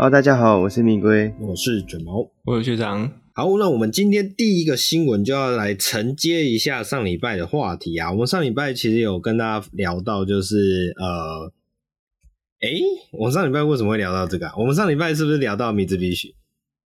Hello，大家好，我是米龟，我是卷毛，我是学长。好，那我们今天第一个新闻就要来承接一下上礼拜的话题啊。我们上礼拜其实有跟大家聊到，就是呃，诶、欸，我们上礼拜为什么会聊到这个啊？我们上礼拜是不是聊到米兹必须？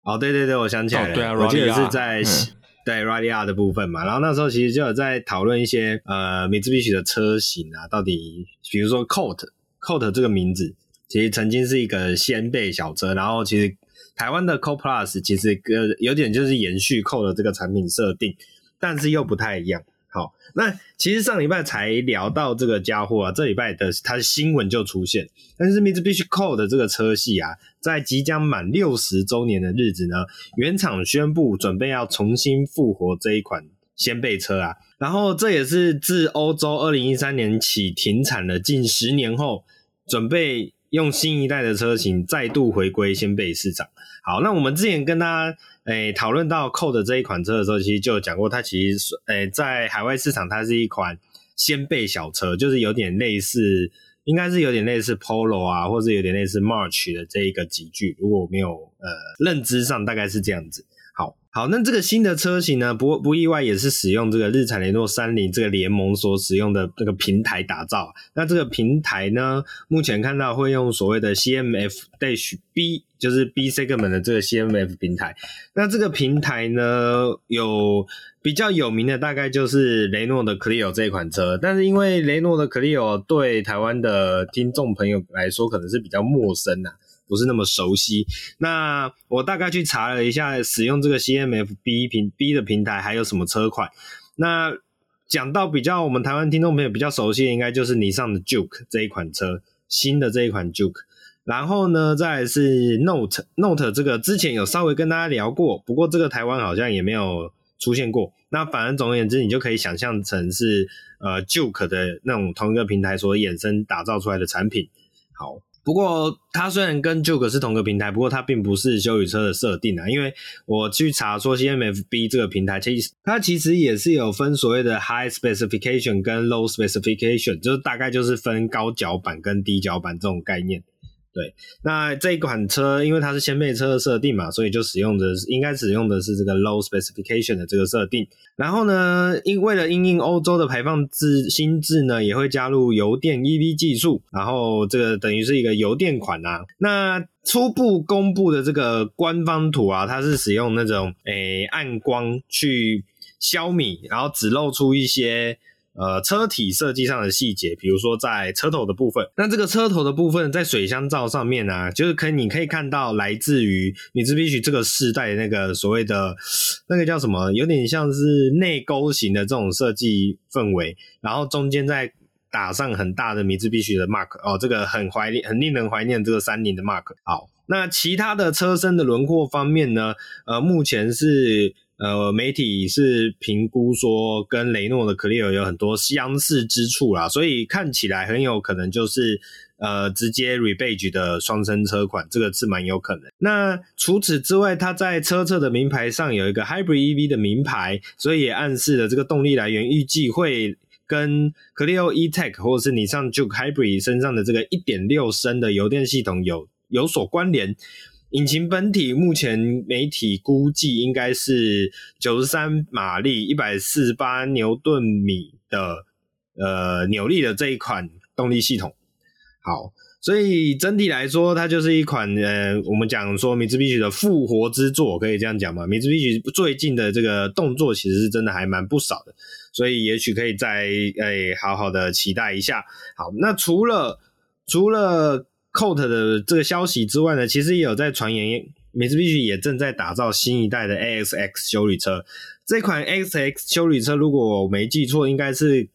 哦，对对对，我想起来了，哦、对啊，我记得是在、嗯、对 Ralliart 的部分嘛。然后那时候其实就有在讨论一些呃米兹必须的车型啊，到底比如说 Colt Colt 这个名字。其实曾经是一个掀背小车，然后其实台湾的 Co Plus 其实跟有点就是延续 Co 的这个产品设定，但是又不太一样。好，那其实上礼拜才聊到这个家伙啊，这礼拜的它的新闻就出现。但是 Mitsubishi Co 的这个车系啊，在即将满六十周年的日子呢，原厂宣布准备要重新复活这一款掀背车啊，然后这也是自欧洲二零一三年起停产了近十年后，准备。用新一代的车型再度回归掀背市场。好，那我们之前跟大家诶讨论到 Colt 这一款车的时候，其实就讲过，它其实诶、在海外市场它是一款掀背小车，就是有点类似，应该是有点类似 Polo 啊，或者有点类似 March 的这一个级距。如果我没有呃认知上，大概是这样子。好，那这个新的车型呢，不不意外也是使用这个日产雷诺三菱这个联盟所使用的这个平台打造。那这个平台呢，目前看到会用所谓的 CMF-B，就是 B segment 的这个 CMF 平台。那这个平台呢，有比较有名的大概就是雷诺的 Clio 这一款车，但是因为雷诺的 Clio 对台湾的听众朋友来说可能是比较陌生呐、不是那么熟悉。那我大概去查了一下，使用这个 CMF-B 平 B 的平台还有什么车款。那讲到比较我们台湾听众朋友比较熟悉的，应该就是尼桑的 Juke 这一款车，新的这一款 Juke。然后呢，再是 Note Note 这个之前有稍微跟大家聊过，不过这个台湾好像也没有出现过。那反正总而言之，你就可以想象成是呃 Juke 的那种同一个平台所衍生打造出来的产品。好。不过，它虽然跟 Juke 是同个平台，不过它并不是修理车的设定啊。因为我去查说，CMF-B 这个平台其实它其实也是有分所谓的 High Specification 跟 Low Specification，就是大概就是分高脚板跟低脚板这种概念。对，那这一款车因为它是掀背车的设定嘛，所以就使用的应该使用的是这个 low specification 的这个设定。然后呢，因为了因应欧洲的排放制新制呢，也会加入油电 EV 技术。然后这个等于是一个油电款啊。那初步公布的这个官方图啊，它是使用那种诶暗光去消弭，然后只露出一些。呃，车体设计上的细节，比如说在车头的部分，那这个车头的部分在水箱罩上面呢、就是可以你可以看到来自于米兹比许这个世代那个所谓的那个叫什么，有点像是内勾型的这种设计氛围，然后中间再打上很大的米兹必须的 mark 哦，这个很怀念，很令人怀念这个三菱的 mark。好，那其他的车身的轮廓方面呢，呃，目前是。呃，媒体是评估说跟雷诺的 Clio 有很多相似之处啦，所以看起来很有可能就是呃直接 rebadge 的双生车款，这个是蛮有可能。那除此之外，它在车侧的名牌上有一个 Hybrid EV 的名牌，所以也暗示了这个动力来源预计会跟 Clio E-Tech 或者是尼桑 Juke Hybrid 身上的这个1.6升的油电系统有有所关联。引擎本体目前媒体估计应该是九十三马力、一百四十八牛顿米的呃扭力的这一款动力系统。好，所以整体来说，它就是一款呃，我们讲说米兹必须的复活之作，可以这样讲吗？米兹必须最近的这个动作其实是真的还蛮不少的，所以也许可以再诶、好好的期待一下。好，那除了除了。Colt 的这个消息之外呢，其实也有在传言，米兹必须也正在打造新一代的 AXX 修理车。这款 AXX 修理车，如果我没记错，应该是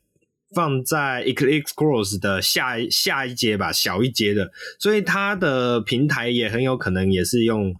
放在 Eclipse Cross 的下下一阶吧，小一阶的。所以它的平台也很有可能也是用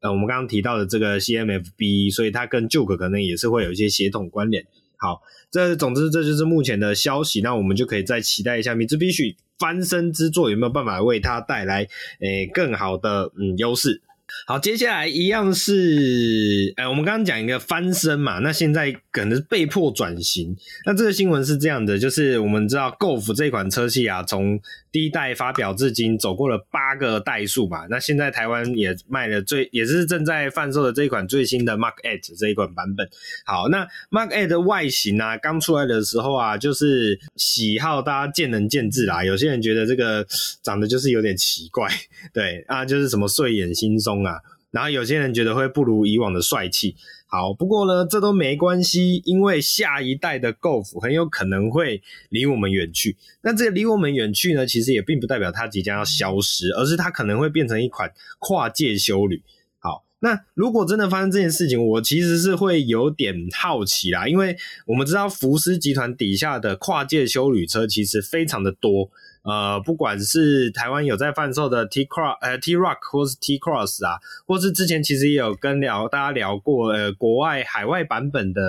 呃我们刚刚提到的这个 CMF-B，所以它跟 Juke 可能也是会有一些协同关联。好，这总之这就是目前的消息，那我们就可以再期待一下米兹必须翻身之作有没有办法为它带来诶更好的嗯优势？好，接下来一样是，哎，我们刚刚讲一个翻身嘛，那现在可能是被迫转型。那这个新闻是这样的，就是我们知道 Golf 这款车系啊，从第一代发表至今，走过了八个代数嘛。那现在台湾也卖了最，也是正在贩售的这一款最新的 market 这一款版本。好，那 market 的外形啊，刚出来的时候啊，就是喜好大家见仁见智啦。有些人觉得这个长得就是有点奇怪，对啊，就是什么睡眼惺忪啊。然后有些人觉得会不如以往的帅气，好，不过呢，这都没关系，因为下一代的 Golf 很有可能会离我们远去。那这个离我们远去呢，其实也并不代表它即将要消失，而是它可能会变成一款跨界修旅。好，那如果真的发生这件事情，我其实是会有点好奇啦，因为我们知道福斯集团底下的跨界修旅车其实非常的多。呃，不管是台湾有在贩售的 T Cross 呃 T Rock 或是 T Cross 啊，或是之前其实也有跟聊大家聊过呃国外海外版本的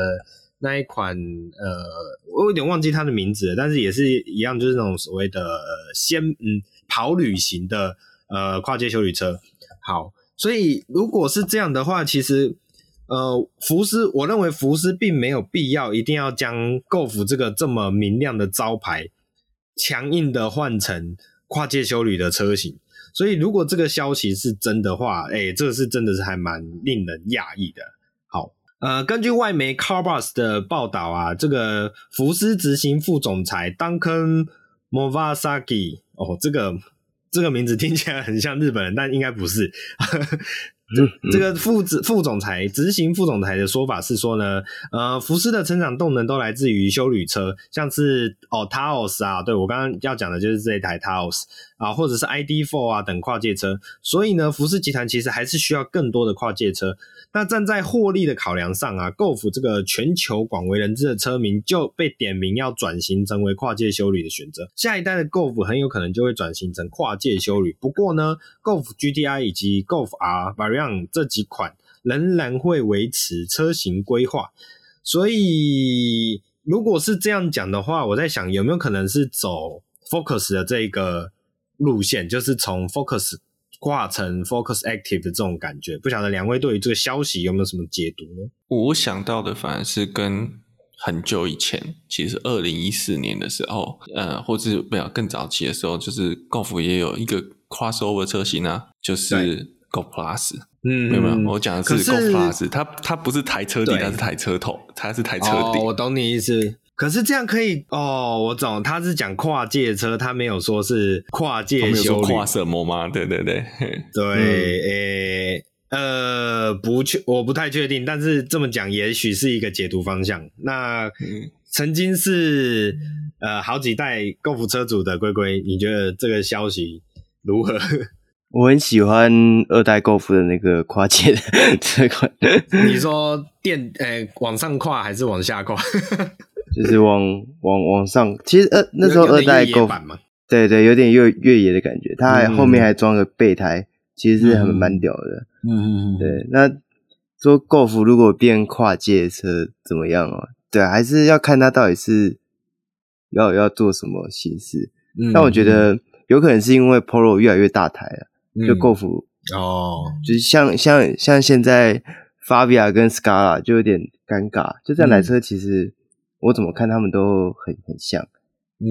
那一款呃，我有点忘记它的名字，但是也是一样，就是那种所谓的先嗯跑旅行的呃跨界休旅车。好，所以如果是这样的话，其实呃福斯，我认为福斯并没有必要一定要将 Golf 这个这么明亮的招牌。强硬的换成跨界休旅的车型，所以如果这个消息是真的话，哎、欸，这个是真的是还蛮令人讶异的。好，呃，根据外媒 Carbus 的报道啊，这个福斯执行副总裁 Duncan Movasaki，哦，这个这个名字听起来很像日本人，但应该不是。这个副执副总裁执行副总裁的说法是说呢，呃，福斯的成长动能都来自于修旅车，像是哦 Taos 啊，对，我刚刚要讲的就是这一台 Taos 啊，或者是 ID4 啊等跨界车，所以呢，福斯集团其实还是需要更多的跨界车。那站在获利的考量上啊，Golf 这个全球广为人知的车名就被点名要转型成为跨界修理的选择。下一代的 Golf 很有可能就会转型成跨界修理。不过呢，Golf GTI 以及 Golf R Variant 这几款仍然会维持车型规划。所以，如果是这样讲的话，我在想有没有可能是走 Focus 的这个路线，就是从 Focus。挂成 Focus Active 的这种感觉，不晓得两位对于这个消息有没有什么解读呢？我想到的反而是跟很久以前，其实二零一四年的时候，呃，或者不要更早期的时候，就是 Golf 也有一个 Crossover 车型啊，就是 Golf Plus。嗯，没有没有，我讲的是 Golf Plus，它它不是台车底，它是台车头，它是台车底。哦，我懂你意思。可是这样可以哦，我懂，他是讲跨界车，他没有说是跨界休旅。跨什么吗？对对对，对，诶、嗯欸，呃，不确，我不太确定，但是这么讲，也许是一个解读方向。那、嗯、曾经是呃好几代 Golf 车主的龟龟，你觉得这个消息如何？我很喜欢二代 Golf 的那个跨界的这款。你说电诶、欸，往上跨还是往下跨？就是往往往上，其实呃那时候二代 Golf 对对，有点越越野的感觉，它还后面还装个备胎，嗯、其实是很蛮屌的。嗯嗯嗯，对。那说 Golf 如果变跨界车怎么样啊？对，还是要看它到底是要要做什么形式。嗯、但我觉得有可能是因为 Polo 越来越大台了，嗯、就 Golf 哦，就是像像像现在 Fabia 跟 Scala 就有点尴尬，就这台车其实。我怎么看他们都很很像，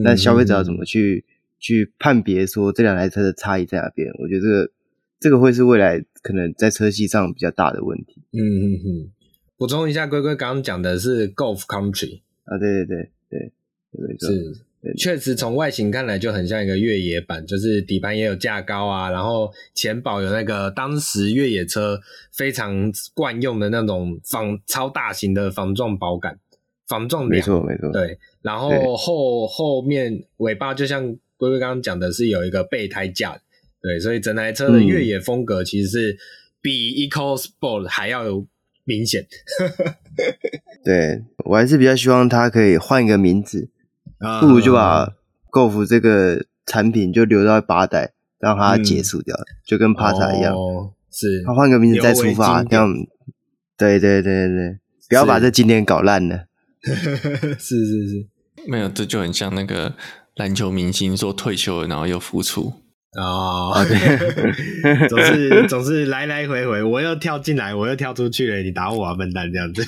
但消费者要怎么去、嗯、去判别说这两台车的差异在哪边？我觉得这个这个会是未来可能在车系上比较大的问题。嗯嗯嗯。补充一下，龟龟刚刚讲的是 Golf Country 啊，对对对对，没错，是对确实从外形看来就很像一个越野版，就是底盘也有架高啊，然后前保有那个当时越野车非常惯用的那种仿超大型的防撞保杆。防撞没错没错，对，然后后后面尾巴就像龟龟刚刚讲的是有一个备胎架，对，所以整台车的越野风格其实是比 EcoSport 还要有明显。对，我还是比较希望它可以换一个名字，不如就把 Golf 这个产品就留到八代，让它结束掉，嗯、就跟帕萨一样，哦、是，它换个名字再出发，这样，对对对对，不要把这经典搞烂了。是是是，没有，这就很像那个篮球明星说退休了，然后又复出。哦，对，总是总是来来回回，我又跳进来，我又跳出去了，你打我啊，笨蛋，这样子。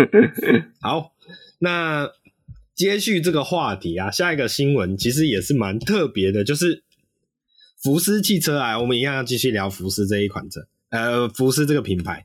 好，那接续这个话题啊，下一个新闻其实也是蛮特别的，就是福斯汽车啊，我们一样要继续聊福斯这一款车，呃，福斯这个品牌。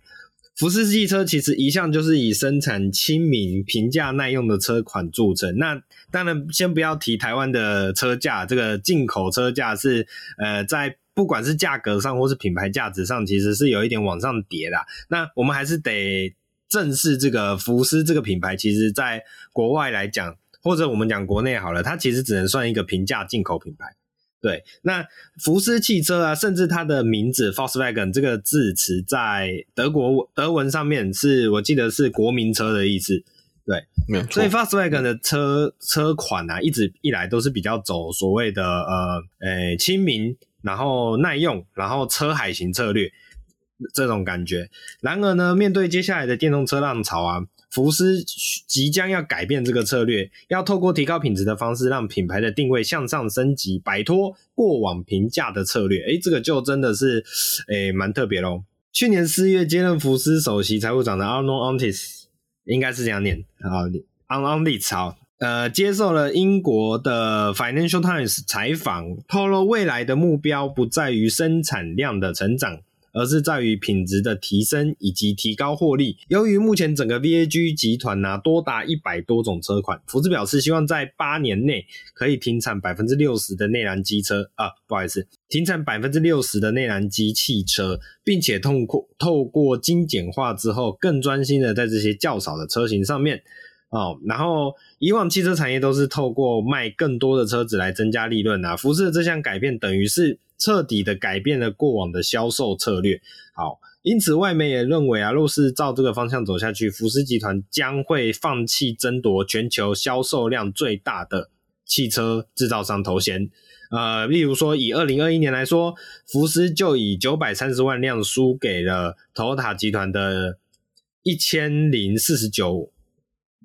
福斯汽车其实一向就是以生产亲民、平价、耐用的车款著称。那当然，先不要提台湾的车价，这个进口车价是呃，在不管是价格上或是品牌价值上，其实是有一点往上叠的。那我们还是得正视这个福斯这个品牌，其实在国外来讲，或者我们讲国内好了，它其实只能算一个平价进口品牌。对，那福斯汽车啊，甚至它的名字 Volkswagen 这个字词，在德国德文上面是我记得是国民车的意思。对，没有错。所以 Volkswagen 的车车款啊，一直以来都是比较走所谓的呃，诶亲民，然后耐用，然后车海型策略这种感觉。然而呢，面对接下来的电动车浪潮啊。福斯即将要改变这个策略，要透过提高品质的方式，让品牌的定位向上升级，摆脱过往平价的策略。诶，这个就真的是诶蛮特别咯。去年四月接任福斯首席财务长的 Arno Antis，应该是这样念啊，Arno Antlitz 好，呃，接受了英国的 Financial Times 采访，透露未来的目标不在于生产量的成长。而是在于品质的提升以及提高获利。由于目前整个 VAG 集团呢、多达一百多种车款，福斯表示希望在八年内可以停产百分之六十的内燃机车啊，不好意思，停产百分之六十的内燃机汽车，并且通过透过精简化之后，更专心的在这些较少的车型上面哦。然后以往汽车产业都是透过卖更多的车子来增加利润啊，福斯的这项改变等于是。彻底的改变了过往的销售策略。好，因此外媒也认为啊，若是照这个方向走下去，福斯集团将会放弃争夺全球销售量最大的汽车制造商头衔。呃，例如说，以二零二一年来说，福斯就以九百三十万辆输给了丰田集团的一千零四十九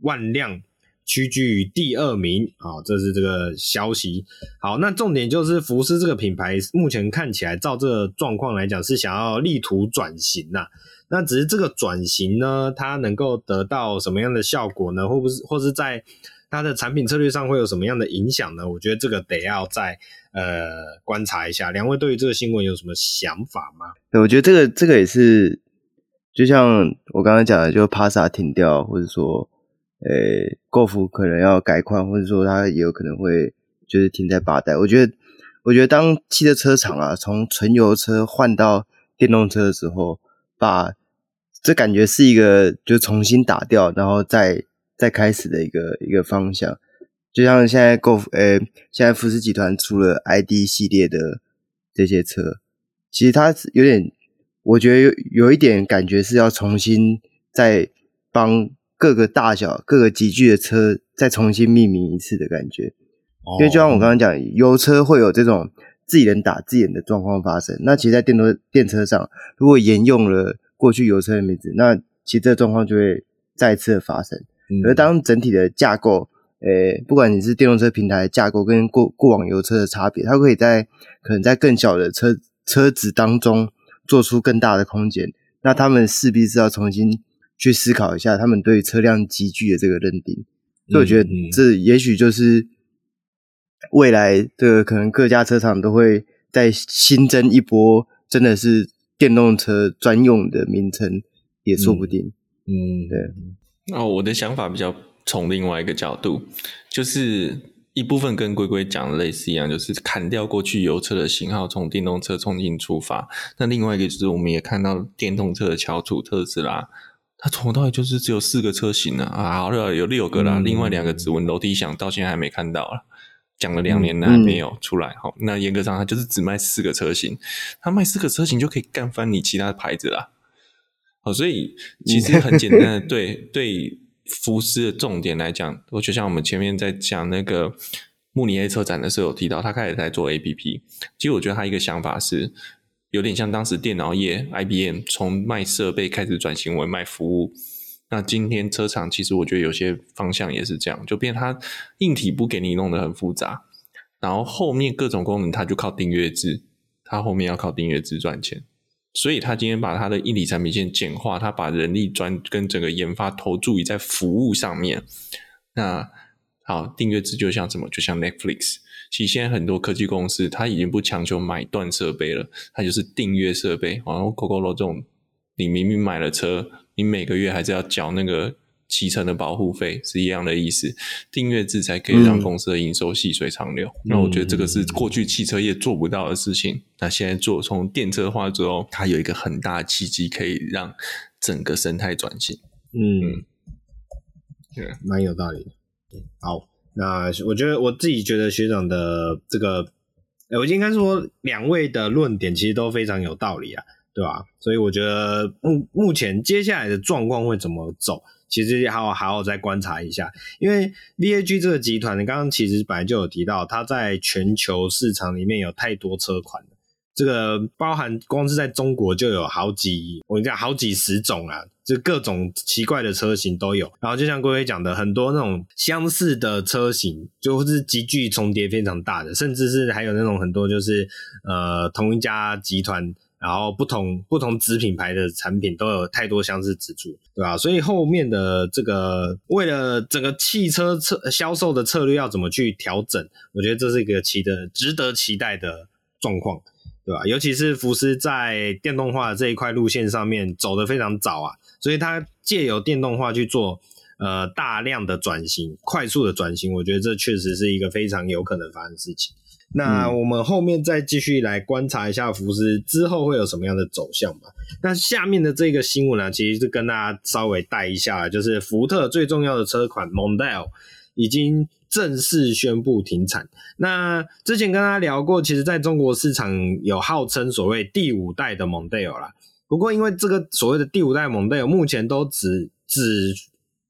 万辆。屈居于第二名，好，这是这个消息。好，那重点就是福斯这个品牌目前看起来，照这个状况来讲，是想要力图转型呐。那只是这个转型呢，它能够得到什么样的效果呢？或不是，或是在它的产品策略上会有什么样的影响呢？我觉得这个得要再呃观察一下。两位对于这个新闻有什么想法吗？对，我觉得这个这个也是，就像我刚刚讲的，就帕萨停掉，或者说。呃，Golf 可能要改款，或者说它也有可能会就是停在八代。我觉得，我觉得当汽车车厂啊，从纯油车换到电动车的时候，把这感觉是一个就重新打掉，然后再再开始的一个一个方向。就像现在 Golf，呃，现在福斯集团出了 ID 系列的这些车，其实它有点，我觉得有有一点感觉是要重新再帮。各个大小、各个级距的车再重新命名一次的感觉，因为就像我刚刚讲，油车会有这种自己人打自己人的状况发生。那其实，在电动电车上，如果沿用了过去油车的名字，那其实这状况就会再次的发生。而当整体的架构，诶，不管你是电动车平台的架构跟过过往油车的差别，它可以在可能在更小的车车子当中做出更大的空间，那他们势必是要重新。去思考一下他们对车辆集聚的这个认定，所以我觉得这也许就是未来的可能各家车厂都会再新增一波，真的是电动车专用的名称也说不定。嗯，对。那我的想法比较从另外一个角度，就是一部分跟龟龟讲的类似一样，就是砍掉过去油车的型号，从电动车重新出发。那另外一个就是我们也看到电动车的翘楚特斯拉。它从头到尾就是只有四个车型呢啊，好了，有六个啦，嗯、另外两个指纹楼梯响到现在还没看到了，讲了两年了还没有出来。好、嗯，那严格上它就是只卖四个车型，它卖四个车型就可以干翻你其他的牌子啦。好，所以其实很简单的，对对，福斯的重点来讲，我就像我们前面在讲那个慕尼黑车展的时候有提到，他开始在做 APP。其实我觉得他一个想法是。有点像当时电脑业 IBM 从卖设备开始转型为卖服务，那今天车厂其实我觉得有些方向也是这样，就变它硬体不给你弄得很复杂，然后后面各种功能它就靠订阅制，它后面要靠订阅制赚钱。所以他今天把他的硬体产品线简化，他把人力专跟整个研发投注于在服务上面。那好，订阅制就像什么？就像 Netflix。其实现在很多科技公司，它已经不强求买断设备了，它就是订阅设备。然后 Gogoro 这种，你明明买了车，你每个月还是要缴那个。七成的保护费是一样的意思，订阅制才可以让公司的营收细水长流。嗯、那我觉得这个是过去汽车业做不到的事情。嗯、那现在做从电车化之后，它有一个很大的契机，可以让整个生态转型。嗯，对，蛮有道理的。好，那我觉得我自己觉得学长的这个，我应该说两位的论点其实都非常有道理啊，对吧？所以我觉得目目前接下来的状况会怎么走？其实还要还要再观察一下，因为 VAG 这个集团，你刚刚其实本来就有提到，它在全球市场里面有太多车款了，这个包含光是在中国就有好几，我跟你讲好几十种啊，就各种奇怪的车型都有。然后就像龟龟讲的，很多那种相似的车型，就是极具重叠非常大的，甚至是还有那种很多就是呃同一家集团。然后不同不同子品牌的产品都有太多相似之处，对吧？所以后面的这个为了整个汽车策销售的策略要怎么去调整，我觉得这是一个期的值得期待的状况，对吧？尤其是福斯在电动化的这一块路线上面走得非常早啊，所以它借由电动化去做呃大量的转型，快速的转型，我觉得这确实是一个非常有可能发生的事情。那我们后面再继续来观察一下福斯之后会有什么样的走向吧。那下面的这个新闻呢，其实是跟大家稍微带一下，就是福特最重要的车款 Mondeo 已经正式宣布停产。那之前跟大家聊过，其实在中国市场有号称所谓第五代的 Mondeo 啦。不过因为这个所谓的第五代 Mondeo 目前都只只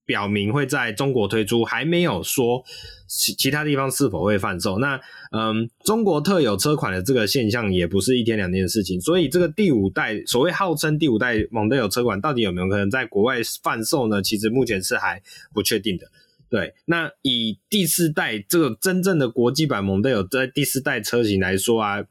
表明会在中国推出，还没有说其其他地方是否会贩售。那嗯，中国特有车款的这个现象也不是一天两天的事情，所以这个第五代所谓号称第五代蒙迪欧车款到底有没有可能在国外贩售呢？其实目前是还不确定的。对，那以第四代这个真正的国际版蒙迪欧在第四代车型来说啊，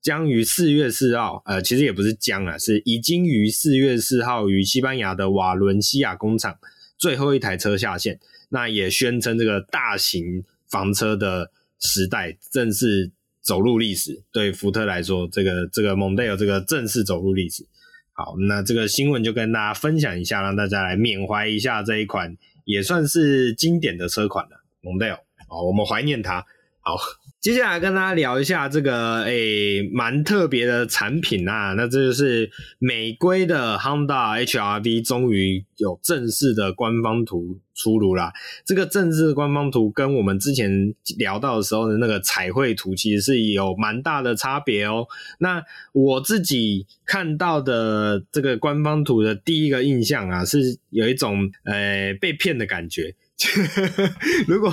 将于四月四号，呃，其实也不是将啊，是已经于四月四号于西班牙的瓦伦西亚工厂。最后一台车下线，那也宣称这个大型房车的时代正式走入历史。对福特来说，这个这个蒙迪欧这个正式走入历史。好，那这个新闻就跟大家分享一下，让大家来缅怀一下这一款也算是经典的车款了，蒙迪欧。好，我们怀念它。好。接下来跟大家聊一下这个诶蛮特别的产品啊，那这就是美规的 Honda HR-V 终于有正式的官方图出炉啦。这个正式官方图跟我们之前聊到的时候的那个彩绘图其实是有蛮大的差别哦。那我自己看到的这个官方图的第一个印象啊，是有一种呃被骗的感觉。如果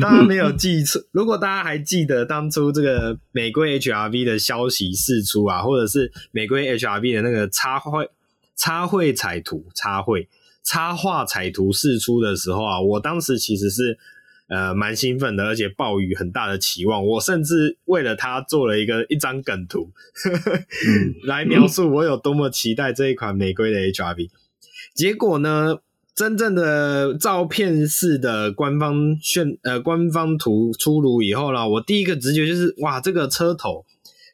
大家没有记错，如果大家还记得当初这个玫瑰 HR-V 的消息释出啊，或者是玫瑰 HR-V 的那个插绘插绘彩图插绘插画彩图释出的时候啊，我当时其实是呃蛮兴奋的，而且抱有很大的期望。我甚至为了它做了一个一张梗图，来描述我有多么期待这一款玫瑰的 HR-V。结果呢？真正的照片式的官方炫呃官方图出炉以后呢，我第一个直觉就是哇，这个车头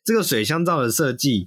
这个水箱罩的设计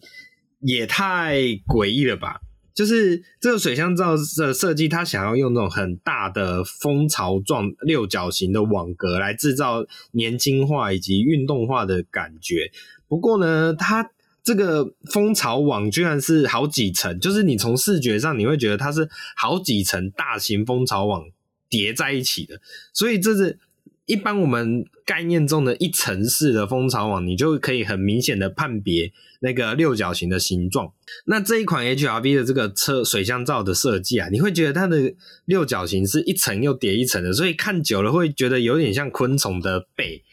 也太诡异了吧！就是这个水箱罩的设计，它想要用那种很大的蜂巢状六角形的网格来制造年轻化以及运动化的感觉。不过呢，它这个蜂巢网居然是好几层，就是你从视觉上你会觉得它是好几层大型蜂巢网叠在一起的，所以这是一般我们概念中的一层式的蜂巢网，你就可以很明显的判别那个六角形的形状。那这一款 HR-V 的这个车水箱罩的设计啊，你会觉得它的六角形是一层又叠一层的，所以看久了会觉得有点像昆虫的背。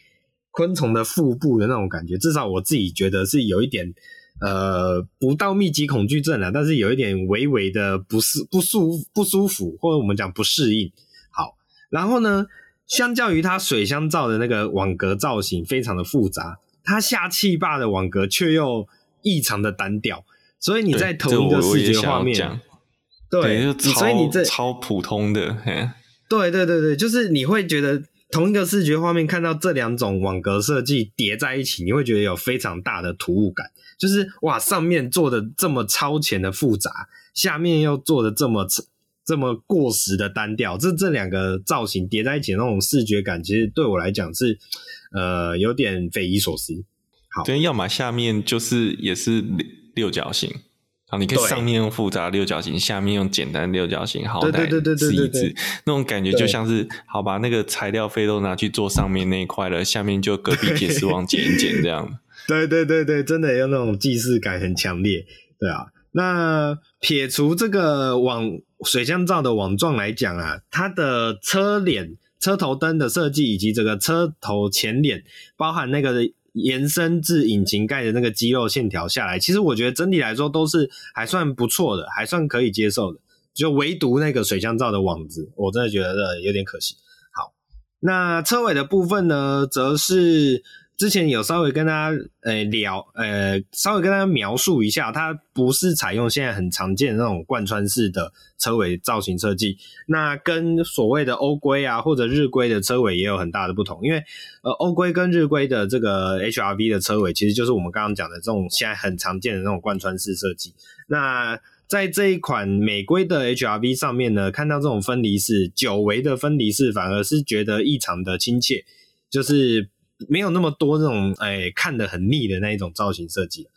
昆虫的腹部的那种感觉，至少我自己觉得是有一点，呃，不到密集恐惧症了，但是有一点微微的不适、不舒、不舒服，或者我们讲不适应。好，然后呢，相较于它水箱罩的那个网格造型非常的复杂，它下气坝的网格却又异常的单调，所以你在同一个视觉画面，对，对所以你这超普通的，对对对对，就是你会觉得同一个视觉画面看到这两种网格设计叠在一起，你会觉得有非常大的突兀感，就是哇，上面做的这么超前的复杂，下面又做的这么。这么过时的单调，这这两个造型叠在一起那种视觉感，其实对我来讲是呃有点匪夷所思。好，对，要么下面就是也是六六角形，好，你可以上面用复杂六角形，下面用简单六角形，好歹是一致。那种感觉就像是，好吧，那个材料费都拿去做上面那一块了，下面就隔壁铁丝网剪一剪这样。对对对对，真的有那种既视感很强烈，对啊。那撇除这个网水箱罩的网状来讲啊，它的车脸、车头灯的设计以及这个车头前脸，包含那个延伸至引擎盖的那个肌肉线条下来，其实我觉得整体来说都是还算不错的，还算可以接受的。就唯独那个水箱罩的网子，我真的觉得有点可惜。好，那车尾的部分呢，则是。之前有稍微跟大家呃聊，呃稍微跟大家描述一下，它不是采用现在很常见的那种贯穿式的车尾造型设计，那跟所谓的欧规啊或者日规的车尾也有很大的不同，因为呃欧规跟日规的这个 HRV 的车尾其实就是我们刚刚讲的这种现在很常见的那种贯穿式设计，那在这一款美规的 HRV 上面呢，看到这种分离式久违的分离式，反而是觉得异常的亲切，就是。没有那么多那种哎看得很腻的那一种造型设计，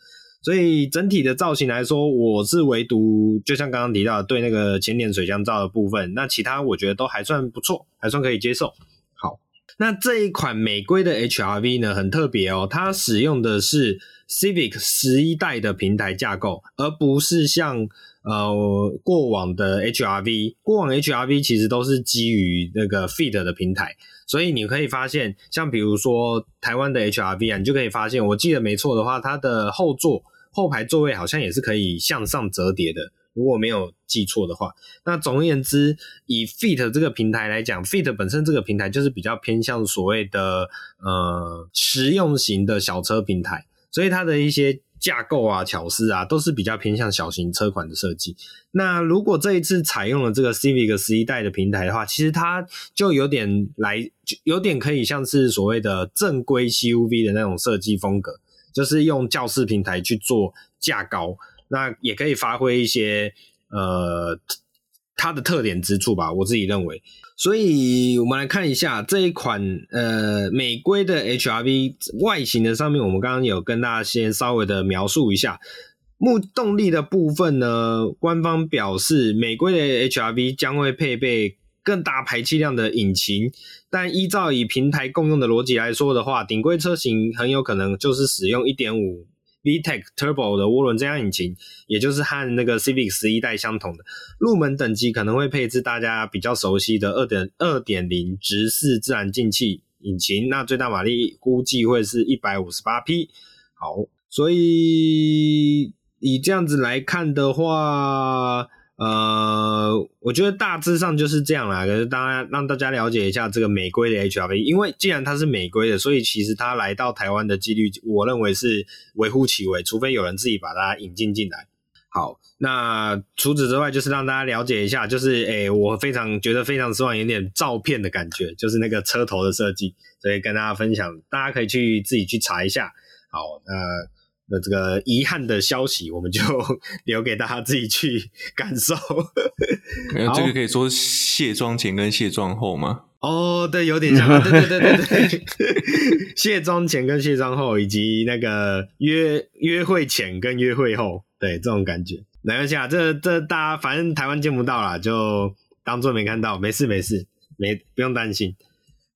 所以整体的造型来说，我是唯独就像刚刚提到对那个前脸水箱罩的部分，那其他我觉得都还算不错，还算可以接受。好，那这一款美规的 HRV 呢，很特别哦，它使用的是 Civic 十一代的平台架构，而不是像呃过往的 HRV，过往 HRV 其实都是基于那个 Fit 的平台。所以你可以发现，像比如说台湾的 HRV 啊，你就可以发现，我记得没错的话，它的后座后排座位好像也是可以向上折叠的，如果没有记错的话。那总而言之，以 Fit 这个平台来讲，Fit 本身这个平台就是比较偏向所谓的呃实用型的小车平台，所以它的一些。架构啊、巧思啊，都是比较偏向小型车款的设计。那如果这一次采用了这个 Civic 十一代的平台的话，其实它就有点来，有点可以像是所谓的正规 CUV 的那种设计风格，就是用轿式平台去做架高，那也可以发挥一些呃它的特点之处吧，我自己认为。所以我们来看一下这一款呃美规的 HRV 外形的上面，我们刚刚有跟大家先稍微的描述一下。目动力的部分呢，官方表示美规的 HRV 将会配备更大排气量的引擎，但依照以平台共用的逻辑来说的话，顶规车型很有可能就是使用一点五。VTEC Turbo 的涡轮增压引擎，也就是和那个 Civic 十一代相同的，入门等级可能会配置大家比较熟悉的二点二点零直四自然进气引擎，那最大马力估计会是一百五十八匹。好，所以以这样子来看的话。呃，我觉得大致上就是这样啦。可是大家让大家了解一下这个美规的 HRV，因为既然它是美规的，所以其实它来到台湾的几率，我认为是微乎其微，除非有人自己把它引进进来。好，那除此之外，就是让大家了解一下，就是诶、我非常觉得非常失望，有点照片的感觉，就是那个车头的设计，所以跟大家分享，大家可以去自己去查一下。好，那。那这个遗憾的消息，我们就 留给大家自己去感受。没有这个可以说卸妆前跟卸妆后吗？哦，对，有点像，对对对对对，卸妆前跟卸妆后，以及那个约约会前跟约会后，对这种感觉。没关系啊，这这大家反正台湾见不到啦，就当做没看到，没事没事，没不用担心。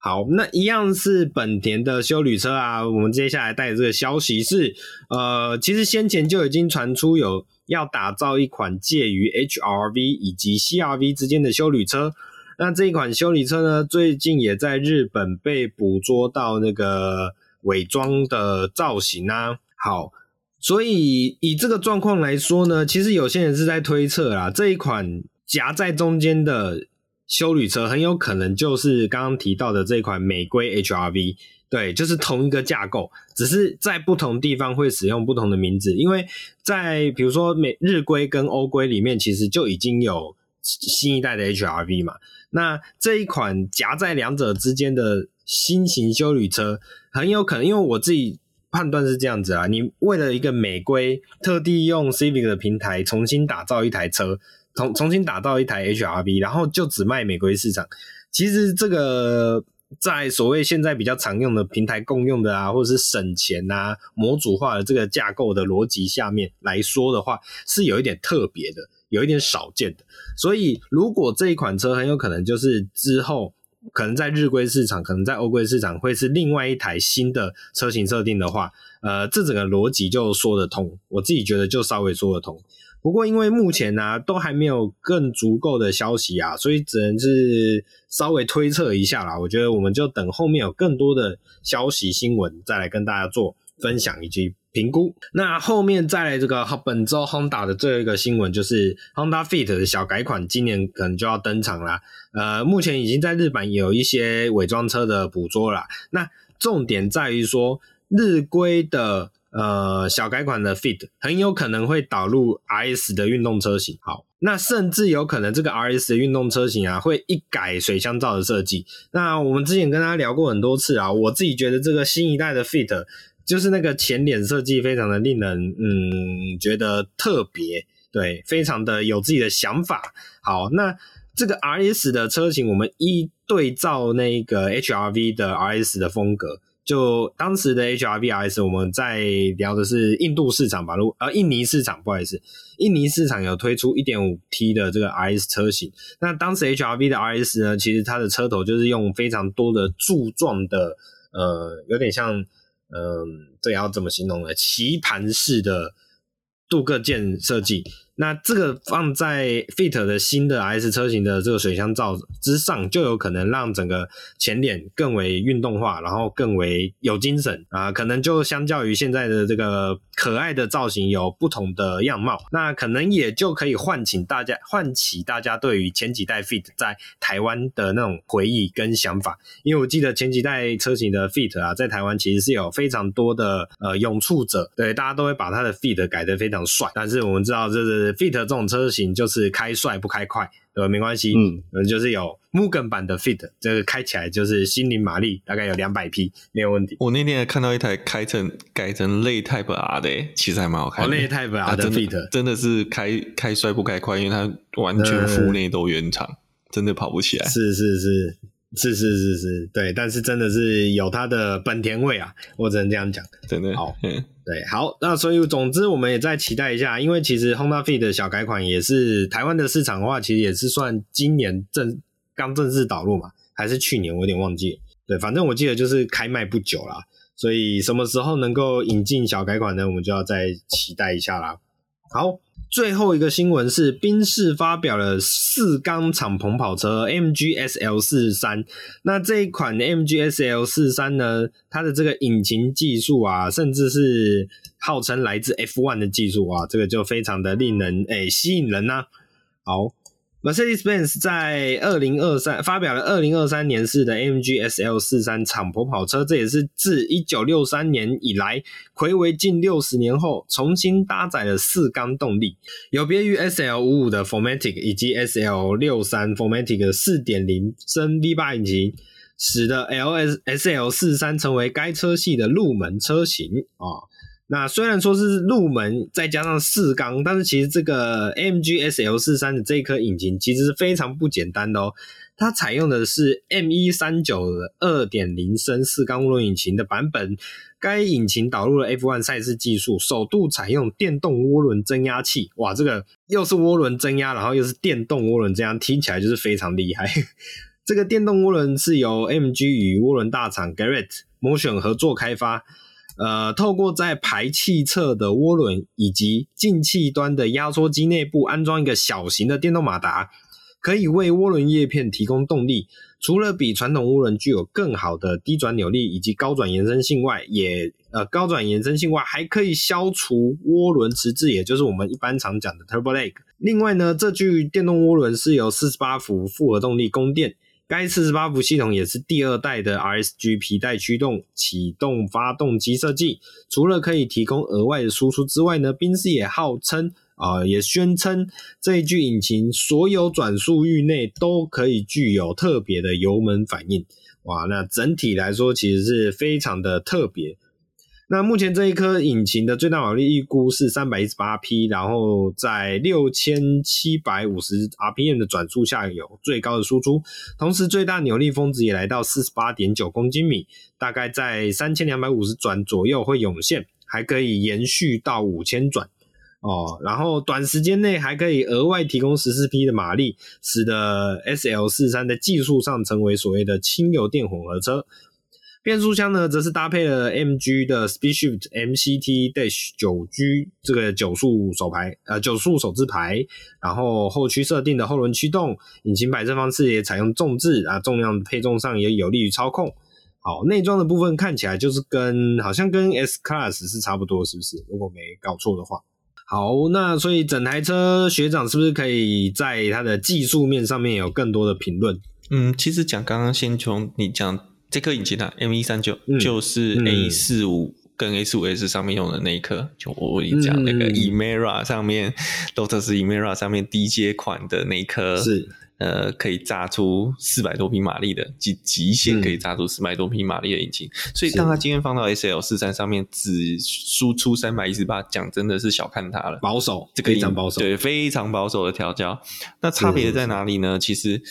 好，那一样是本田的修旅车啊。我们接下来带的这个消息是，呃，其实先前就已经传出有要打造一款介于 HRV 以及 CRV 之间的修旅车。那这一款修旅车呢，最近也在日本被捕捉到那个伪装的造型啊。好，所以以这个状况来说呢，其实有些人是在推测啦，这一款夹在中间的。休旅车很有可能就是刚刚提到的这款美规 HRV。对，就是同一个架构，只是在不同地方会使用不同的名字。因为在比如说美日规跟欧规里面，其实就已经有新一代的 HRV 嘛。那这一款夹在两者之间的新型休旅车，很有可能，因为我自己判断是这样子啊，你为了一个美规，特地用 Civic 的平台重新打造一台车，重重新打造一台 HRV，然后就只卖美规市场。其实这个。在所谓现在比较常用的平台共用的啊，或者是省钱啊、模组化的这个架构的逻辑下面来说的话，是有一点特别的，有一点少见的。所以，如果这一款车很有可能就是之后可能在日规市场，可能在欧规市场会是另外一台新的车型设定的话，呃，这整个逻辑就说得通。我自己觉得就稍微说得通。不过，因为目前呢、都还没有更足够的消息啊，所以只能是稍微推测一下啦。我觉得我们就等后面有更多的消息新闻再来跟大家做分享以及评估。那后面再来这个本周 Honda 的最后一个新闻就是 Honda Fit 的小改款，今年可能就要登场啦。呃，目前已经在日版有一些伪装车的捕捉啦。那重点在于说日规的。呃，小改款的 Fit 很有可能会导入 RS 的运动车型。好，那甚至有可能这个 RS 的运动车型啊，会一改水箱罩的设计。那我们之前跟大家聊过很多次啊，我自己觉得这个新一代的 Fit 就是那个前脸设计非常的令人嗯觉得特别，对，非常的有自己的想法。好，那这个 RS 的车型，我们一对照那个 HRV 的 RS 的风格。就当时的 HRV-RS，我们在聊的是印度市场吧，如呃印尼市场，不好意思，印尼市场有推出 1.5T 的这个 RS 车型。那当时 HRV 的 RS 呢，其实它的车头就是用非常多的柱状的，呃，有点像，嗯、呃，这要怎么形容呢？棋盘式的镀铬件设计。那这个放在 Fit 的新的 S 车型的这个水箱罩之上，就有可能让整个前脸更为运动化，然后更为有精神。啊，可能就相较于现在的这个可爱的造型有不同的样貌，那可能也就可以唤起大家唤起大家对于前几代 Fit 在台湾的那种回忆跟想法，因为我记得前几代车型的 Fit 啊，在台湾其实是有非常多的呃拥簇者，对，大家都会把它的 Fit 改得非常帅，但是我们知道这是。Fit 这种车型就是开帅不开快，对吧？没关系，嗯，就是有 Mugen 版的 Fit，这个开起来就是心灵马力大概有两百匹，没有问题。我那天还看到一台开成改成类 Type R 的，其实还蛮好看的。类 Type R 的 Fit 真的是开开帅不开快，因为它完全腹内都原厂，嗯，真的跑不起来。是是是。是是是是，对，但是真的是有它的本田味啊，我只能这样讲，真的好，嗯，对，好，那所以总之我们也再期待一下，因为其实 Honda Fit 的小改款也是台湾的市场的话，其实也是算今年正刚正式导入嘛，还是去年我有点忘记了，对，反正我记得就是开卖不久啦，所以什么时候能够引进小改款呢？我们就要再期待一下啦。好。最后一个新闻是，宾士发表了四缸敞篷跑车 MGSL 四三。那这一款 MGSL 四三呢，它的这个引擎技术啊，甚至是号称来自 F1 的技术啊，这个就非常的令人诶、吸引人呐、好。Mercedes-Benz 在二零二三发表了二零二三年式的 AMG SL 四三敞篷跑车，这也是自一九六三年以来睽违近六十年后重新搭载了四缸动力，有别于 SL 五五的 Formatic 以及 SL 六三 Formatic 的四点零升 V 八引擎，使得 LS SL 四三成为该车系的入门车型啊。那虽然说是入门，再加上四缸，但是其实这个 MG SL 四三的这一颗引擎其实是非常不简单的哦。它采用的是 M 一三九的二点零升四缸涡轮引擎的版本，该引擎导入了 F1 赛事技术，首度采用电动涡轮增压器。哇，这个又是涡轮增压，然后又是电动涡轮增压，听起来就是非常厉害。这个电动涡轮是由 MG 与涡轮大厂 Garrett Motion 合作开发。呃，透过在排气侧的涡轮以及进气端的压缩机内部安装一个小型的电动马达，可以为涡轮叶片提供动力。除了比传统涡轮具有更好的低转扭力以及高转延伸性外，也呃高转延伸性外，还可以消除涡轮迟滞，也就是我们一般常讲的 turbo lag。另外呢，这具电动涡轮是由四十八伏复合动力供电，该四十八伏系统也是第二代的 RSG 皮带驱动启动发动机设计。除了可以提供额外的输出之外呢，宾士也号称。啊、也宣称这一具引擎所有转速域内都可以具有特别的油门反应。哇，那整体来说其实是非常的特别。那目前这一颗引擎的最大马力预估是三百一十八匹，然后在六千七百五十 RPM 的转速下有最高的输出，同时最大扭力峰值也来到四十八点九公斤米，大概在三千两百五十转左右会涌现，还可以延续到五千转。哦，然后短时间内还可以额外提供十四匹的马力，使得 SL 四三在技术上成为所谓的轻油电混合车。变速箱呢，则是搭配了 MG 的 Speedshift MCT- Dash 九 G 这个九速手排，呃九速手自排，然后后驱设定的后轮驱动，引擎摆设方式也采用纵置啊，重量配重上也有利于操控。好，内装的部分看起来就是跟好像跟 S Class 是差不多，是不是？如果没搞错的话。好，那所以整台车学长是不是可以在它的技术面上面有更多的评论？嗯，其实讲刚刚先从你讲这颗引擎啊，M 一三九就是 A 四五跟 A 四五 S 上面用的那一颗，就我跟你讲那个 Emira 上面，Lotus Emira 上面低阶款的那一颗是。呃，可以炸出四百多匹马力的极极限，可以炸出四百多匹马力的引擎，嗯，所以当它今天放到 S L 四三上面，只输出三百一十八，讲真的是小看它了，保守，这个非常保守，对，非常保守的调教。那差别在哪里呢？其实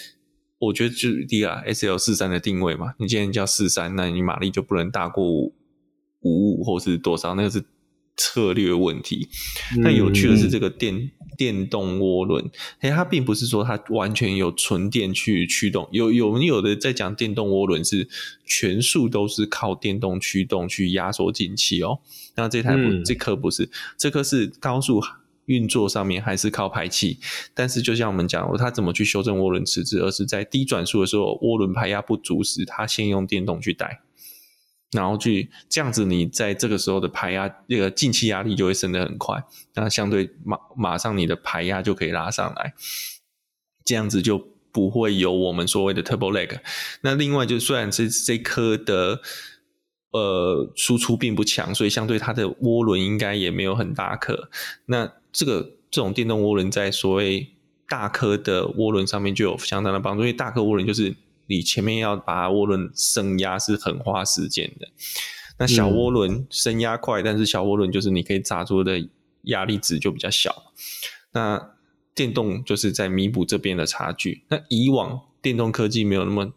我觉得就是第一啊，S L 四三的定位嘛，你既然叫四三，那你马力就不能大过五五或是多少，那个是。策略问题，但有趣的是，这个电、嗯、电动涡轮，哎，它并不是说它完全有纯电去驱动，有有有的在讲电动涡轮是全速都是靠电动驱动去压缩进气哦。那这台不，嗯、这颗不是，这颗是高速运作上面还是靠排气，但是就像我们讲，它怎么去修正涡轮迟滞，而是在低转速的时候，涡轮排压不足时，它先用电动去带。然后去这样子，你在这个时候的排压，那个进气压力就会升得很快，那相对马马上你的排压就可以拉上来，这样子就不会有我们所谓的 turbo lag。那另外就虽然这这颗的呃输出并不强，所以相对它的涡轮应该也没有很大颗。那这个这种电动涡轮在所谓大颗的涡轮上面就有相当的帮助，因为大颗涡轮就是。你前面要把涡轮升压是很花时间的，那小涡轮升压快，但是小涡轮就是你可以炸出的压力值就比较小。那电动就是在弥补这边的差距。那以往电动科技没有那么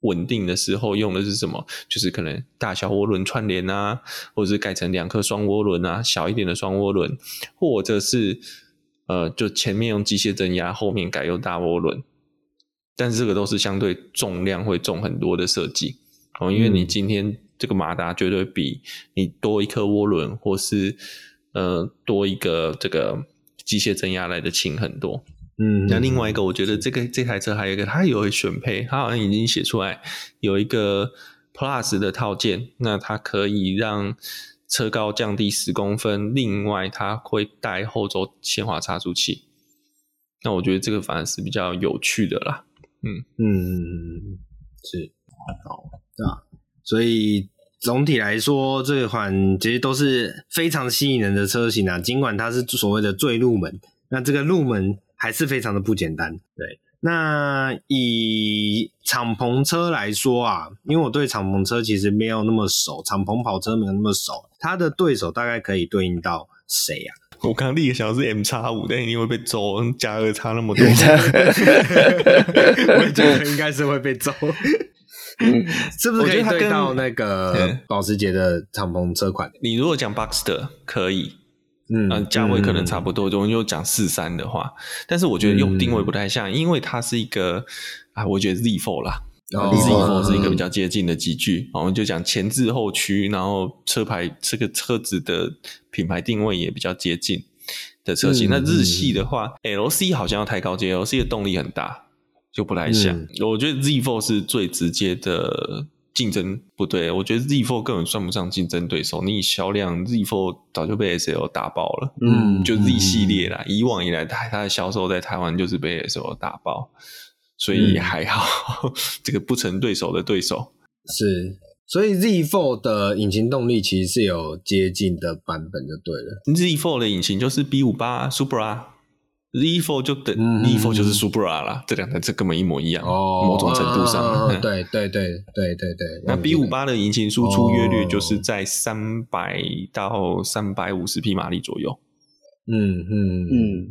稳定的时候，用的是什么？就是可能大小涡轮串联啊，或者是改成两颗双涡轮啊，小一点的双涡轮，或者是呃，就前面用机械增压，后面改用大涡轮。但是这个都是相对重量会重很多的设计哦，因为你今天这个马达绝对比你多一颗涡轮或是呃多一个这个机械增压来的轻很多。嗯，那另外一个，我觉得这个这台车还有一个，它有选配，它好像已经写出来有一个 Plus 的套件，那它可以让车高降低十公分，另外它会带后轴限滑差速器。那我觉得这个反而是比较有趣的啦。嗯嗯，是好，对吧？所以总体来说，这款其实都是非常吸引人的车型啊。尽管它是所谓的最入门，那这个入门还是非常的不简单。对，那以敞篷车来说啊，因为我对敞篷车其实没有那么熟，敞篷跑车没有那么熟，它的对手大概可以对应到谁呀？我刚刚第一个想到是 M 叉五，但一定会被揍，加二差那么多，我觉得应该是会被揍。是不是可以对到那个保时捷的敞篷车款？你如果讲 Boxster 可以，嗯，价位可能差不多。如果讲四三的话，但是我觉得用定位不太像，因为它是一个啊，我觉得 Z4 啦。然后 Z4 是一个比较接近的级距，我们就讲前置后驱，然后车牌这个车子的品牌定位也比较接近。的车型。嗯、那日系的话、嗯、，LC 好像要太高阶，LC 的动力很大，就不太像。嗯、我觉得 Z4 是最直接的竞争，不对，我觉得 Z4 根本算不上竞争对手。你以销量，Z4 早就被 SL 打爆了。嗯，就 Z 系列啦，嗯、以往以来它它的销售在台湾就是被 SL 打爆，所以还好，嗯、这个不成对手的对手是。所以 Z4 的引擎动力其实是有接近的版本就对了。Z4 的引擎就是 B 五八 Supra，Z4 就等、嗯、Z4 就是 Supra 啦，这两台车根本一模一样。哦，某种程度上，对对对对对对。那 B 五八的引擎输出约率就是在三百到三百五十匹马力左右。嗯嗯嗯。嗯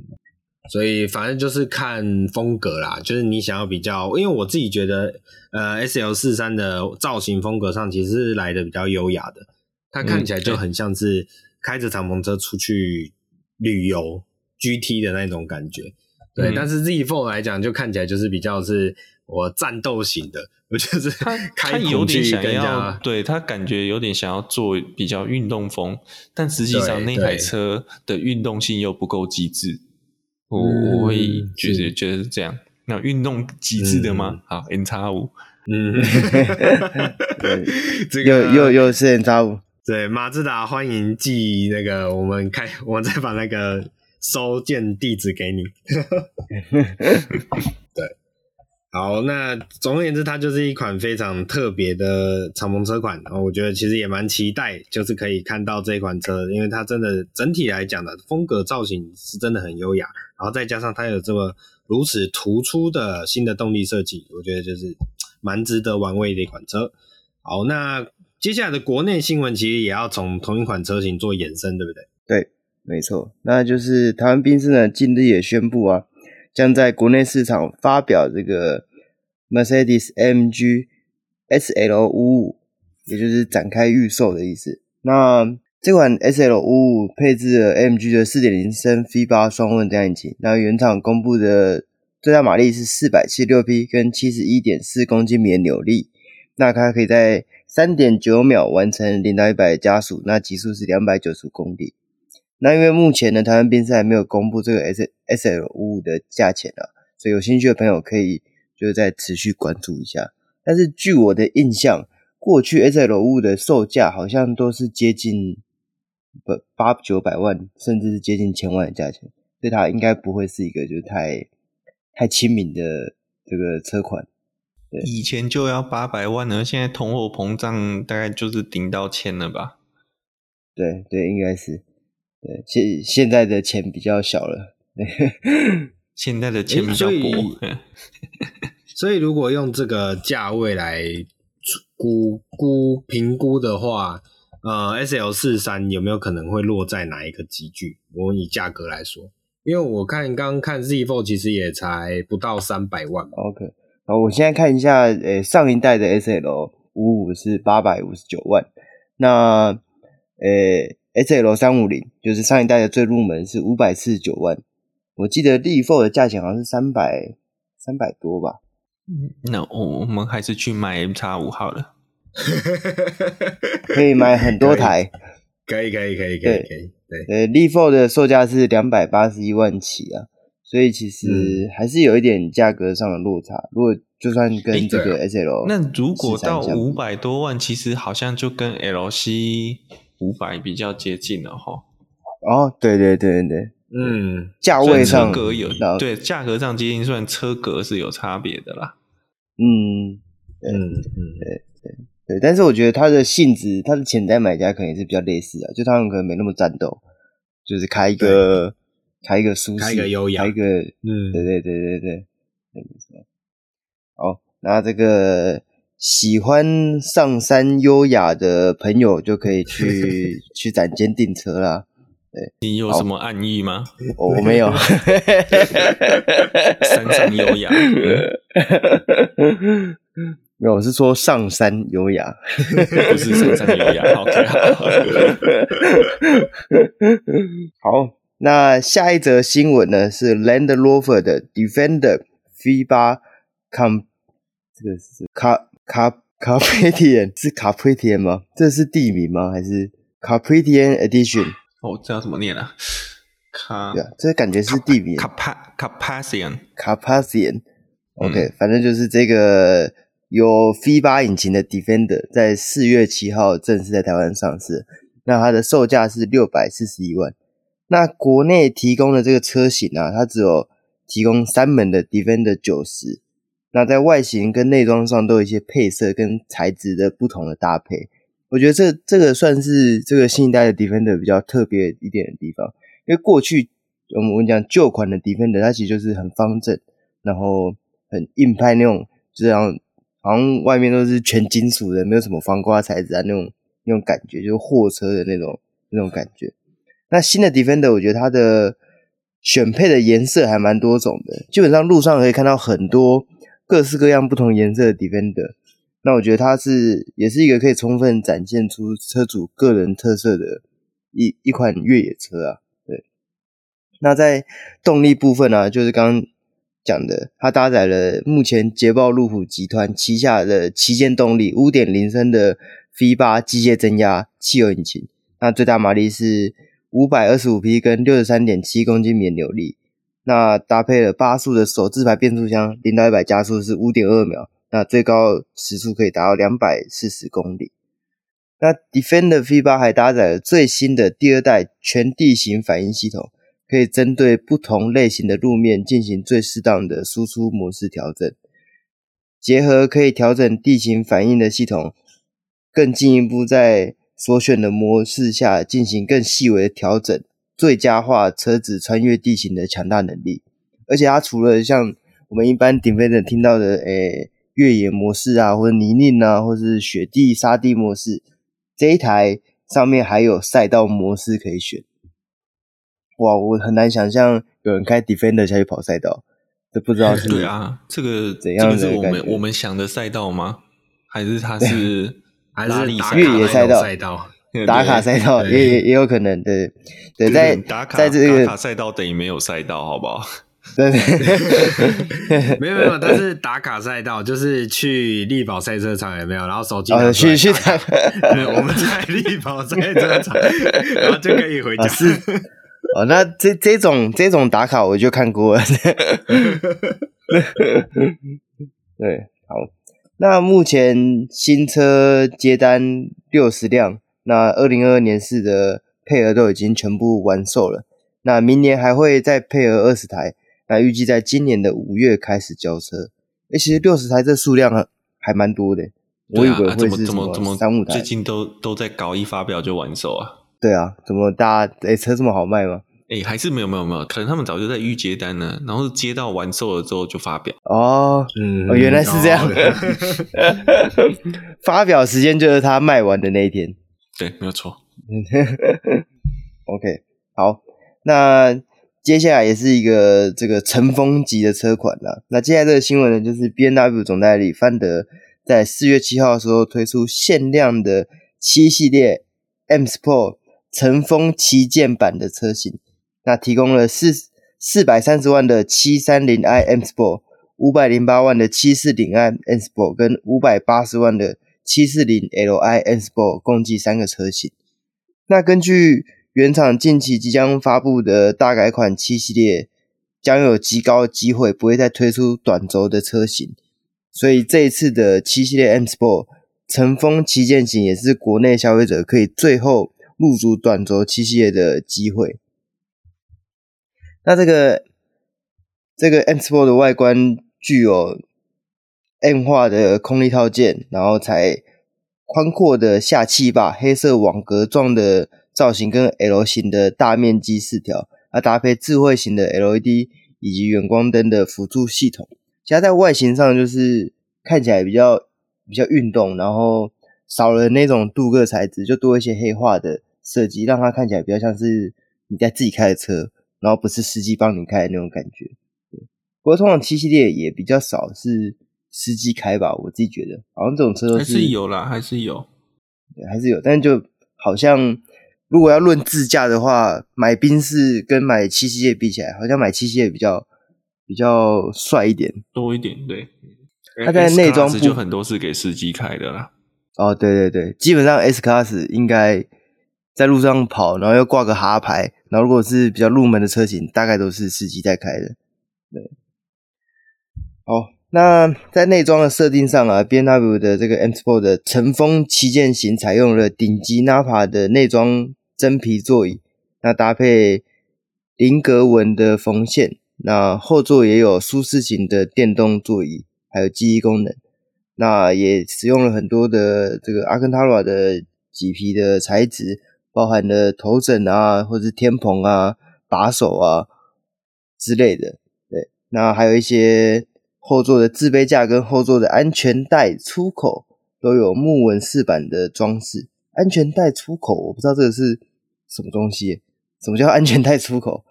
所以反正就是看风格啦，就是你想要比较，因为我自己觉得，呃，S L 四三的造型风格上其实是来的比较优雅的，它看起来就很像是开着敞篷车出去旅游 G T 的那种感觉，对。嗯、但是 Z Four 来讲，就看起来就是比较是我战斗型的，我就是开有点想要，对他感觉有点想要做比较运动风，但实际上那台车的运动性又不够极致。我我会觉得觉得是这样，那运动极致的吗？好，N 叉五，嗯，这个又又又是 N 叉五，对，马自达欢迎寄那个，我们开，我们再把那个收件地址给你。对，好，那总而言之，它就是一款非常特别的敞篷车款，然后我觉得其实也蛮期待，就是可以看到这款车，因为它真的整体来讲的风格造型是真的很优雅。然后再加上它有这么如此突出的新的动力设计，我觉得就是蛮值得玩味的一款车。好，那接下来的国内新闻其实也要从同一款车型做延伸，对不对？对，没错。那就是台湾宾士呢，近日也宣布啊，将在国内市场发表这个 Mercedes M G SL55，也就是展开预售的意思。那这款 SL55 配置了 M G 的4.0升 V8 双涡轮引擎，那原厂公布的最大马力是476匹，跟71.4公斤米的扭力，那它可以在3.9秒完成零到100加速，那极速是295公里。那因为目前呢，台湾宾士还没有公布这个 S S L 五五的价钱啊，所以有兴趣的朋友可以就是再持续关注一下。但是据我的印象，过去 S L 五五的售价好像都是接近。不八九百万，甚至是接近千万的价钱，所以它应该不会是一个就是太太亲民的这个车款。对，以前就要八百万呢，现在通货膨胀大概就是顶到千了吧？对对，应该是。对，现现在的钱比较小了，对 现在的钱比较薄。所以如果用这个价位来估估评估的话。呃，S L 四三有没有可能会落在哪一个级距？我以价格来说，因为我看刚刚看 Z Four 其实也才不到三百万。OK，好，我现在看一下，呃、欸，上一代的 S L 五五是八百五十九万，那呃、欸、S L 三五零就是上一代的最入门是五百四十九万。我记得 Z Four 的价钱好像是三百三百多吧。那我我们还是去买 M 叉五好了。可以买很多台，可以可以可以可以可以。对，呃，Z4 的售价是两百八十一万起啊，所以其实还是有一点价格上的落差。如果就算跟这个 SL，那如果到五百多万，其实好像就跟 LC 五百比较接近了哈。哦，对对对对，嗯，价位上格有对价格上接近，算车格是有差别的啦。嗯嗯嗯，对对。对，但是我觉得它的性质，它的潜在买家可能也是比较类似的，就他们可能没那么战斗，就是开一个开一个舒适，开一个优雅，开一个嗯，对对对对对，对没错。好，那这个喜欢上山优雅的朋友就可以去 去展间订车啦。对，你有什么暗意吗？我我没有，山上优雅。没有，我是说上山优雅，不是上山优雅。OK，好，那下一则新闻呢是 Land Rover 的 Defender V 八 Com，这个是卡卡 Carpathian 是 Carpathian 吗？这是地名吗？还是 Carpathian Edition？哦，这要怎么念啊卡对啊，这感觉是地名。Carpathian，Carpathian。OK，、嗯、反正就是这个有 V 八引擎的 Defender，在四月七号正式在台湾上市。那它的售价是六百四十一万。那国内提供的这个车型啊，它只有提供三门的 Defender 九十。那在外形跟内装上都有一些配色跟材质的不同的搭配，我觉得这这个算是这个新一代的 Defender 比较特别一点的地方。因为过去我们讲旧款的 Defender，它其实就是很方正，然后很硬派那种，这样好像外面都是全金属的，没有什么防刮材质啊那种那种感觉，就是货车的那种那种感觉。那新的 Defender，我觉得它的选配的颜色还蛮多种的，基本上路上可以看到很多。各式各样不同颜色的 Defender，那我觉得它是也是一个可以充分展现出车主个人特色的一一款越野车啊。对，那在动力部分呢、就是刚讲的，它搭载了目前捷豹路虎集团旗下的旗舰动力五点零升的 V8 机械增压汽油引擎，那最大马力是五百二十五匹，跟六十三点七公斤米扭力。那搭配了八速的手自排变速箱，零到一百加速是五点二秒，那最高时速可以达到两百四十公里。那 Defender V8 还搭载了最新的第二代全地形反应系统，可以针对不同类型的路面进行最适当的输出模式调整，结合可以调整地形反应的系统，更进一步在所选的模式下进行更细微的调整。最佳化车子穿越地形的强大能力，而且它除了像我们一般 Defender 听到的，诶、欸、越野模式啊，或者泥泞啊，或是雪地、沙地模式，这一台上面还有赛道模式可以选。哇，我很难想象有人开 Defender 下去跑赛道，这不知道是 对啊，这个怎样的是我们我们想的赛道吗？还是它是还是越野赛道？赛道 打卡赛道也也也有可能，对对，在打卡在这个打卡赛道等于没有赛道，好不好？对 对，没有没有，但是打卡赛道就是去力宝赛车场有没有？然后手机哦去去打，对，我们在力宝赛车场，然后就可以回家。是哦，那这这种这种打卡我就看过了。对，好，那目前新车接单六十辆。那二零二二年式的配额都已经全部完售了，那明年还会再配额二十台，那预计在今年的五月开始交车。哎、欸，其实六十台这数量还蛮多的，我以为会是什么三五台。最近都都在搞一发表就完售啊？对啊，怎么大家哎、欸、车这么好卖吗？哎、欸，还是没有没有没有，可能他们早就在预接单呢，然后接到完售了之后就发表。哦，嗯，哦，原来是这样。哦、发表时间就是他卖完的那一天。对，没有错。OK，好，那接下来也是一个这个尘封级的车款了。那接下来这个新闻呢，就是 B N W 总代理范德在四月七号的时候推出限量的七系列 M Sport 尘封旗舰版的车型，那提供了四四百三十万的七三零 i M Sport，五百零八万的七四零 i M Sport，跟五百八十万的。七四零 Li M Sport 共计三个车型。那根据原厂近期即将发布的大改款七系列，将有极高机会不会再推出短轴的车型。所以这一次的七系列 M Sport 尘封旗舰型，也是国内消费者可以最后入主短轴七系列的机会。那这个这个 M Sport 的外观具有。M 化的空力套件，然后才宽阔的下气坝，黑色网格状的造型跟 L 型的大面积饰条，啊，搭配智慧型的 LED 以及远光灯的辅助系统，其实在外形上就是看起来比较比较运动，然后少了那种镀铬材质，就多一些黑化的设计，让它看起来比较像是你在自己开的车，然后不是司机帮你开的那种感觉。对，不过通常七系列也比较少是。司机开吧，我自己觉得好像这种车都是，还是有啦，还是有，对，还是有，但就好像如果要论自驾的话，买宾士跟买七系列比起来，好像买七系列比较比较帅一点，多一点，对。它在内装就很多是给司机开的啦。哦，对对对，基本上 S Class 应该在路上跑，然后要挂个哈牌，然后如果是比较入门的车型，大概都是司机在开的。对，好，那在内装的设定上啊，BMW 的这个 M Sport 的乘风旗舰型采用了顶级 Napa 的内装真皮座椅，那搭配菱格纹的缝线，那后座也有舒适型的电动座椅，还有记忆功能。那也使用了很多的这个阿坎塔拉的麂皮的材质，包含了头枕啊，或者是天棚啊、把手啊之类的。对那还有一些后座的置杯架跟后座的安全带出口都有木纹饰板的装饰。安全带出口，我不知道这个是什么东西。什么叫安全带出口？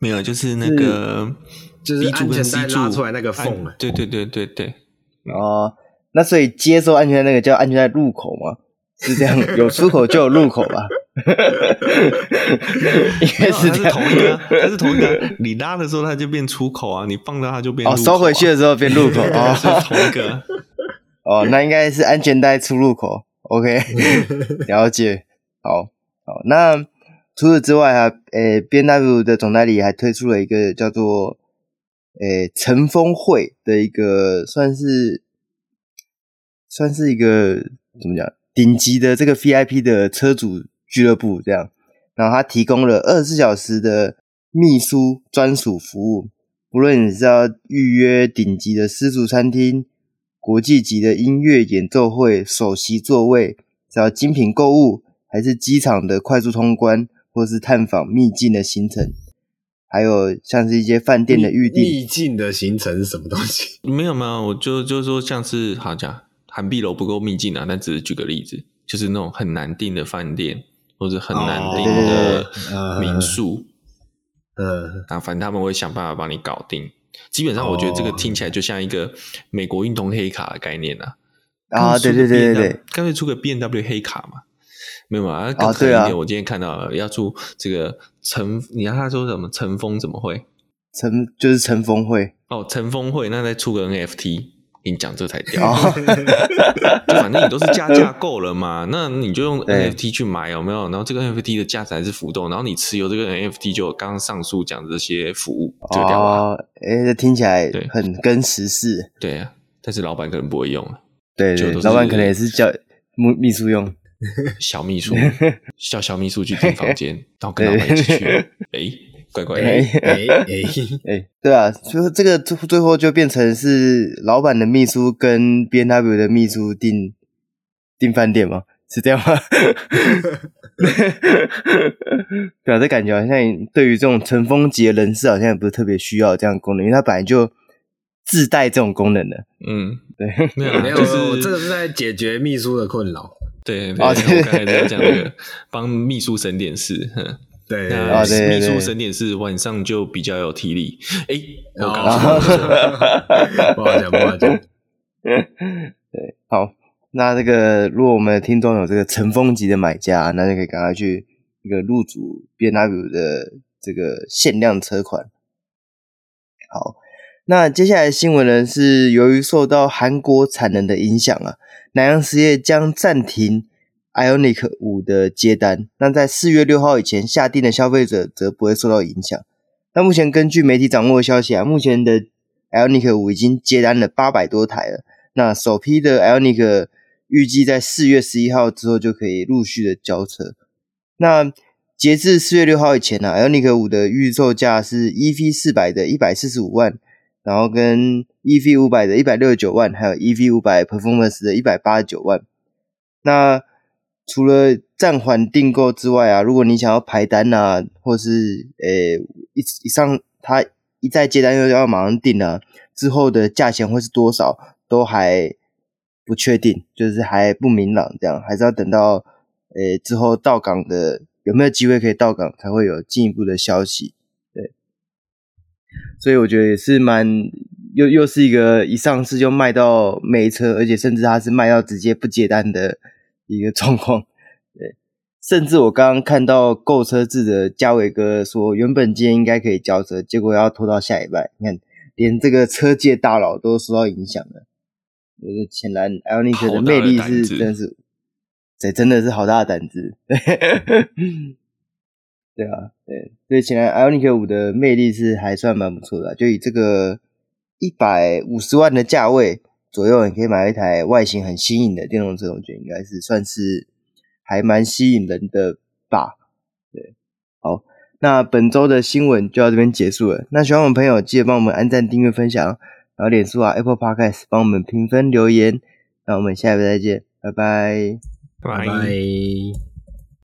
没有，就是那个是就是安全带拉出来那个缝。对对对对对。哦，那所以接收安全带那个叫安全带入口吗？是这样，有出口就有入口吧。哈哈哈应该是同一个，它是同一个。你拉的时候它就变出口啊，你放到它就变。哦，收回去的时候变入口 啊，是同一个。哦，那应该是安全带出入口。OK，了解。好，好。那除此之外啊，诶，B N W 的总代理还推出了一个叫做诶乘风会的一个，算是算是一个怎么讲，顶级的这个 VIP 的车主。俱乐部这样，然后他提供了二十四小时的秘书专属服务，不论你是要预约顶级的私厨餐厅、国际级的音乐演奏会、首席座位，只要精品购物，还是机场的快速通关，或是探访秘境的行程，还有像是一些饭店的预订。秘境的行程是什么东西？没有没有，我就就是说像是好讲，寒碧楼不够秘境啊，但只是举个例子，就是那种很难订的饭店。或者很难订的民宿，呃、哦，啊，反正他们会想办法帮你搞定。基本上，我觉得这个听起来就像一个美国运动黑卡的概念啊。啊，对对对对对，干脆出个 B N W 黑卡嘛？没有嘛？更可怜一点，我今天看到了要出这个乘，你看他说什么乘风怎么会？乘就是乘风会哦，乘风会，那再出个 NFT。跟你讲这才屌，就反正你都是加价购了嘛，那你就用 NFT 去买有没有？然后这个 NFT 的价值还是浮动，然后你持有这个 NFT 就刚刚上述讲的这些服务，就屌啊！哎，这听起来很跟时事。对啊，但是老板可能不会用啊。对对，老板可能也是叫秘秘书用，小秘书叫小秘书去订房间，然后跟老板一起去。哎。乖乖，哎哎 哎，对啊，就是这个最最后就变成是老板的秘书跟 B N W 的秘书订订饭店吗？是这样吗？对啊，这感觉好像对于这种乘风级的人士，好像也不是特别需要这样的功能，因为它本来就自带这种功能的。嗯，对，没有没有，就是这个是在解决秘书的困扰。对，对，我刚才在讲那个帮秘书省点事。对，那秘书省点是，晚上就比较有体力。哎，我刚刚说 不好讲，不好讲。对，好，那这个如果我们的听众有这个乘风级的买家，那就可以赶快去一个入主 B N W 的这个限量车款。好，那接下来的新闻呢，是由于受到韩国产能的影响啊，南洋实业将暂停。Ioniq 五的接单，那在四月六号以前下定的消费者则不会受到影响。那目前根据媒体掌握的消息啊，目前的 Ioniq 五已经接单了八百多台了。那首批的 Ioniq 预计在四月十一号之后就可以陆续的交车。那截至四月六号以前呢、，Ioniq 五的预售价是 EV 四百的一百四十五万，然后跟 EV 五百的一百六十九万，还有 EV 五百 Performance 的一百八十九万。那除了暂缓订购之外啊，如果你想要排单啊，或是诶一一上他一再接单又要马上订啊，之后的价钱会是多少都还不确定，就是还不明朗，这样还是要等到诶之后到港的有没有机会可以到港才会有进一步的消息。对，所以我觉得也是蛮又又是一个一上市就卖到没车，而且甚至他是卖到直接不接单的。一个状况，对，甚至我刚刚看到购车制的嘉伟哥说，原本今天应该可以交车，结果要拖到下礼拜。你看，连这个车界大佬都受到影响了。就是显然，Ioniq 的魅力是真是这真的是好大的胆子。对啊，对，所以显然 Ioniq 5的魅力是还算蛮不错的，就以这个一百五十万的价位左右，你可以买一台外形很新颖的电动车，我觉得应该是算是还蛮吸引人的吧。对，好，那本周的新闻就到这边结束了。那喜欢我们朋友记得帮我们按赞、订阅、分享，然后脸书啊、Apple Podcast 帮我们评分留言。那我们下一回再见，拜拜，拜拜。